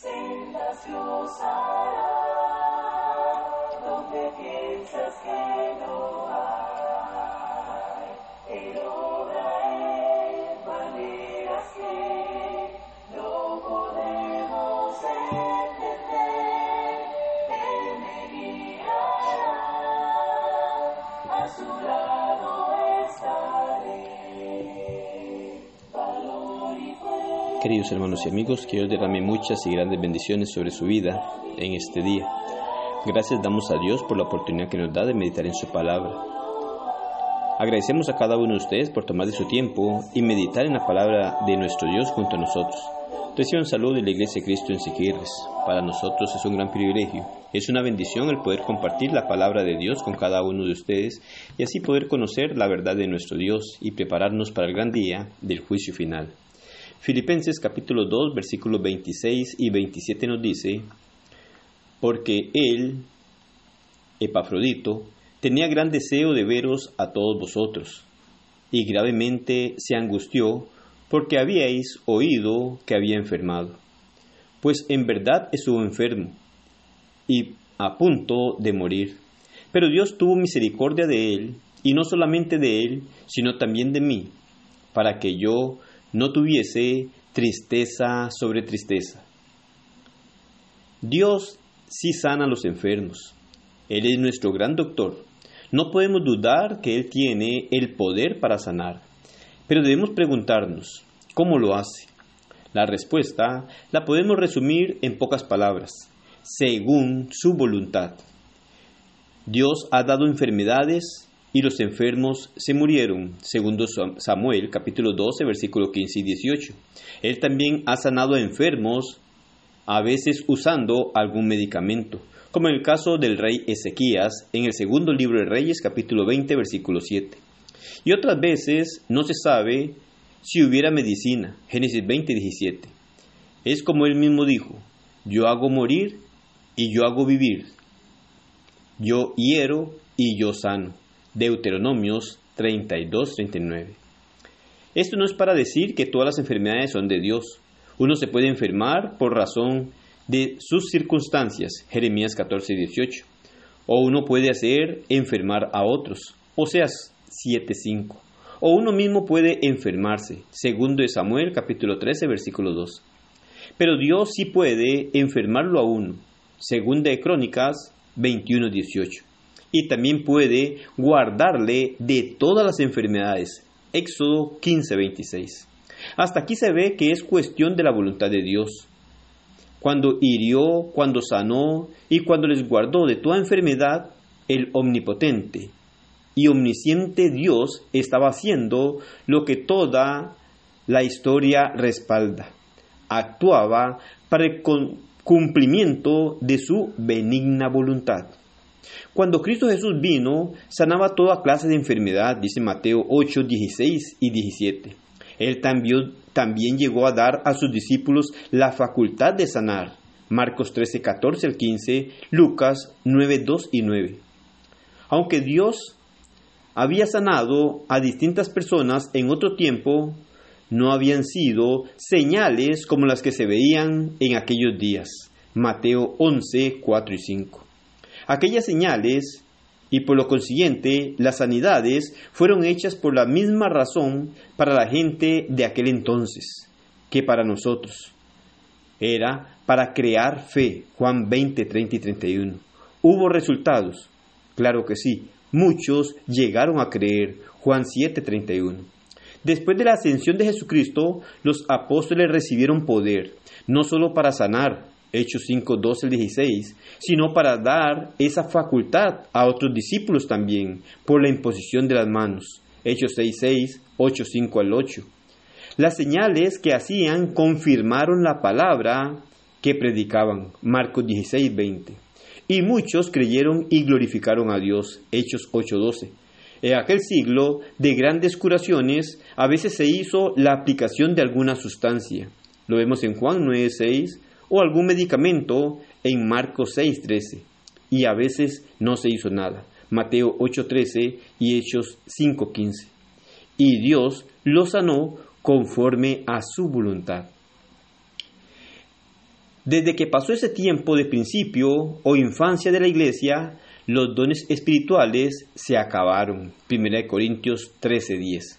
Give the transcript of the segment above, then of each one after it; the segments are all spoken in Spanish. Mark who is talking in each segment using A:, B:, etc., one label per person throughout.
A: sendas Dios hará, donde piensas que no
B: Queridos hermanos y amigos, que Dios derrame muchas y grandes bendiciones sobre su vida en este día. Gracias damos a Dios por la oportunidad que nos da de meditar en su palabra. Agradecemos a cada uno de ustedes por tomar de su tiempo y meditar en la palabra de nuestro Dios junto a nosotros. Reciban salud de la Iglesia de Cristo en Siquirres. Para nosotros es un gran privilegio. Es una bendición el poder compartir la palabra de Dios con cada uno de ustedes y así poder conocer la verdad de nuestro Dios y prepararnos para el gran día del juicio final. Filipenses capítulo 2 versículos 26 y 27 nos dice, porque él, Epafrodito, tenía gran deseo de veros a todos vosotros, y gravemente se angustió porque habíais oído que había enfermado. Pues en verdad estuvo enfermo y a punto de morir. Pero Dios tuvo misericordia de él, y no solamente de él, sino también de mí, para que yo no tuviese tristeza sobre tristeza. Dios sí sana a los enfermos. Él es nuestro gran doctor. No podemos dudar que Él tiene el poder para sanar. Pero debemos preguntarnos, ¿cómo lo hace? La respuesta la podemos resumir en pocas palabras, según su voluntad. Dios ha dado enfermedades y los enfermos se murieron, segundo Samuel capítulo 12 versículo 15 y 18. Él también ha sanado a enfermos, a veces usando algún medicamento, como en el caso del rey Ezequías en el segundo libro de Reyes capítulo 20 versículo 7. Y otras veces no se sabe si hubiera medicina, Génesis 20 17. Es como él mismo dijo, yo hago morir y yo hago vivir, yo hiero y yo sano. Deuteronomios 32-39. Esto no es para decir que todas las enfermedades son de Dios. Uno se puede enfermar por razón de sus circunstancias, Jeremías 14-18. O uno puede hacer enfermar a otros, Oseas 7-5. O uno mismo puede enfermarse, segundo de Samuel capítulo 13 versículo 2. Pero Dios sí puede enfermarlo a uno, segunda de Crónicas 21-18 y también puede guardarle de todas las enfermedades. Éxodo 15:26. Hasta aquí se ve que es cuestión de la voluntad de Dios. Cuando hirió, cuando sanó y cuando les guardó de toda enfermedad, el omnipotente y omnisciente Dios estaba haciendo lo que toda la historia respalda. Actuaba para el cumplimiento de su benigna voluntad. Cuando Cristo Jesús vino, sanaba toda clase de enfermedad, dice Mateo 8, 16 y 17. Él también, también llegó a dar a sus discípulos la facultad de sanar. Marcos 13, 14 al 15, Lucas 9, 2 y 9. Aunque Dios había sanado a distintas personas en otro tiempo, no habían sido señales como las que se veían en aquellos días. Mateo 11, 4 y 5. Aquellas señales y por lo consiguiente las sanidades fueron hechas por la misma razón para la gente de aquel entonces que para nosotros. Era para crear fe, Juan 20, 30 y 31. ¿Hubo resultados? Claro que sí. Muchos llegaron a creer, Juan 7, 31. Después de la ascensión de Jesucristo, los apóstoles recibieron poder, no solo para sanar, Hechos 5, 12 al 16, sino para dar esa facultad a otros discípulos también, por la imposición de las manos. Hechos 6, 6, 8, 5 al 8. Las señales que hacían confirmaron la palabra que predicaban. Marcos 16, 20. Y muchos creyeron y glorificaron a Dios. Hechos 8, 12. En aquel siglo de grandes curaciones, a veces se hizo la aplicación de alguna sustancia. Lo vemos en Juan 9, 6, o algún medicamento en Marcos 6.13 y a veces no se hizo nada. Mateo 8.13 y Hechos 5.15. Y Dios lo sanó conforme a su voluntad. Desde que pasó ese tiempo de principio o infancia de la iglesia, los dones espirituales se acabaron. 1 Corintios 13:10.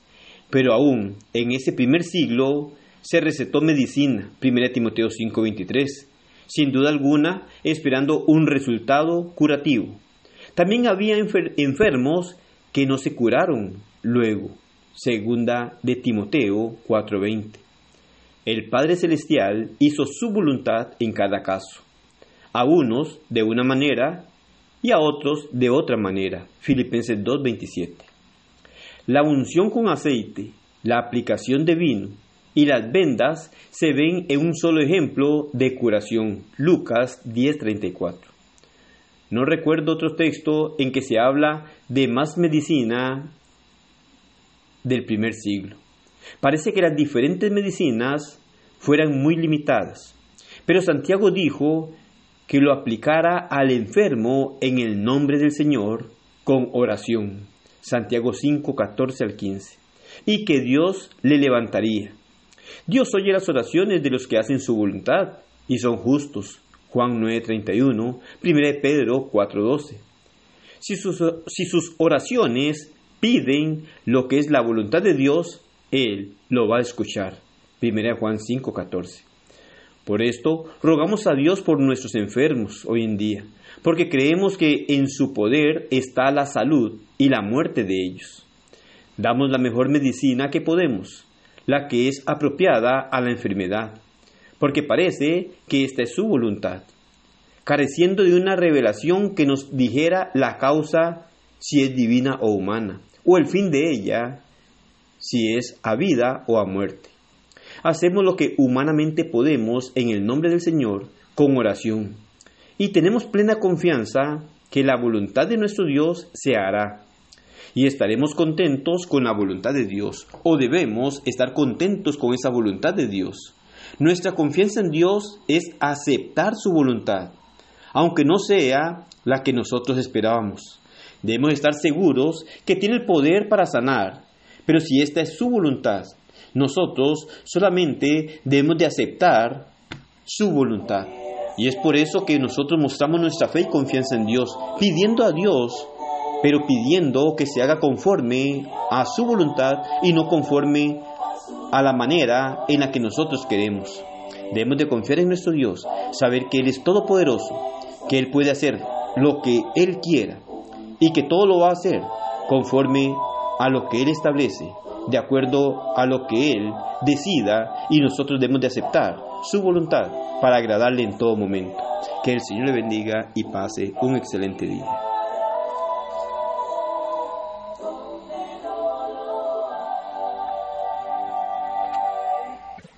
B: Pero aún en ese primer siglo se recetó medicina. 1 Timoteo 5:23. Sin duda alguna, esperando un resultado curativo. También había enfermos que no se curaron luego. Segunda de Timoteo 4:20. El Padre Celestial hizo su voluntad en cada caso, a unos de una manera y a otros de otra manera. Filipenses 2.27. La unción con aceite, la aplicación de vino y las vendas se ven en un solo ejemplo de curación. Lucas 10.34. No recuerdo otro texto en que se habla de más medicina del primer siglo. Parece que las diferentes medicinas fueran muy limitadas, pero Santiago dijo que lo aplicara al enfermo en el nombre del Señor con oración. Santiago 5, 14 al 15. Y que Dios le levantaría. Dios oye las oraciones de los que hacen su voluntad y son justos. Juan 9, 31, 1 Pedro 4, 12. Si sus, si sus oraciones piden lo que es la voluntad de Dios, Él lo va a escuchar. 1 Juan 5, 14. Por esto, rogamos a Dios por nuestros enfermos hoy en día, porque creemos que en su poder está la salud y la muerte de ellos. Damos la mejor medicina que podemos, la que es apropiada a la enfermedad, porque parece que esta es su voluntad, careciendo de una revelación que nos dijera la causa si es divina o humana o el fin de ella, si es a vida o a muerte. Hacemos lo que humanamente podemos en el nombre del Señor con oración y tenemos plena confianza que la voluntad de nuestro Dios se hará y estaremos contentos con la voluntad de Dios o debemos estar contentos con esa voluntad de Dios. Nuestra confianza en Dios es aceptar su voluntad, aunque no sea la que nosotros esperábamos. Debemos estar seguros que tiene el poder para sanar, pero si esta es su voluntad, nosotros solamente debemos de aceptar su voluntad. Y es por eso que nosotros mostramos nuestra fe y confianza en Dios, pidiendo a Dios, pero pidiendo que se haga conforme a su voluntad y no conforme a la manera en la que nosotros queremos. Debemos de confiar en nuestro Dios, saber que Él es todopoderoso, que Él puede hacer lo que Él quiera y que todo lo va a hacer conforme a lo que Él establece, de acuerdo a lo que Él decida y nosotros debemos de aceptar su voluntad para agradarle en todo momento. Que el Señor le bendiga y pase un excelente día.